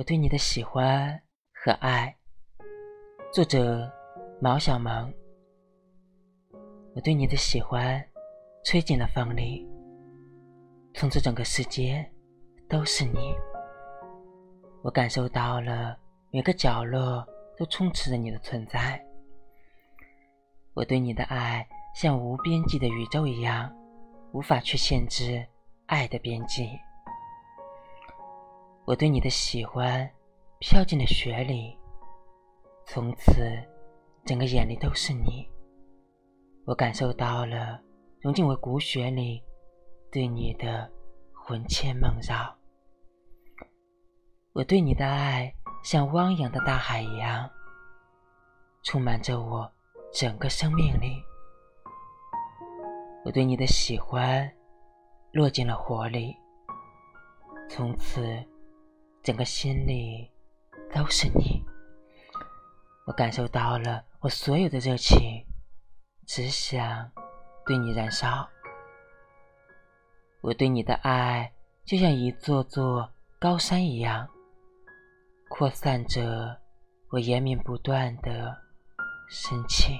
我对你的喜欢和爱。作者：毛小萌。我对你的喜欢吹进了风里，从此整个世界都是你。我感受到了每个角落都充斥着你的存在。我对你的爱像无边际的宇宙一样，无法去限制爱的边际。我对你的喜欢飘进了雪里，从此整个眼里都是你。我感受到了融进我骨血里对你的魂牵梦绕。我对你的爱像汪洋的大海一样，充满着我整个生命里。我对你的喜欢落进了火里，从此。整个心里都是你，我感受到了我所有的热情，只想对你燃烧。我对你的爱就像一座座高山一样，扩散着我延绵不断的深情。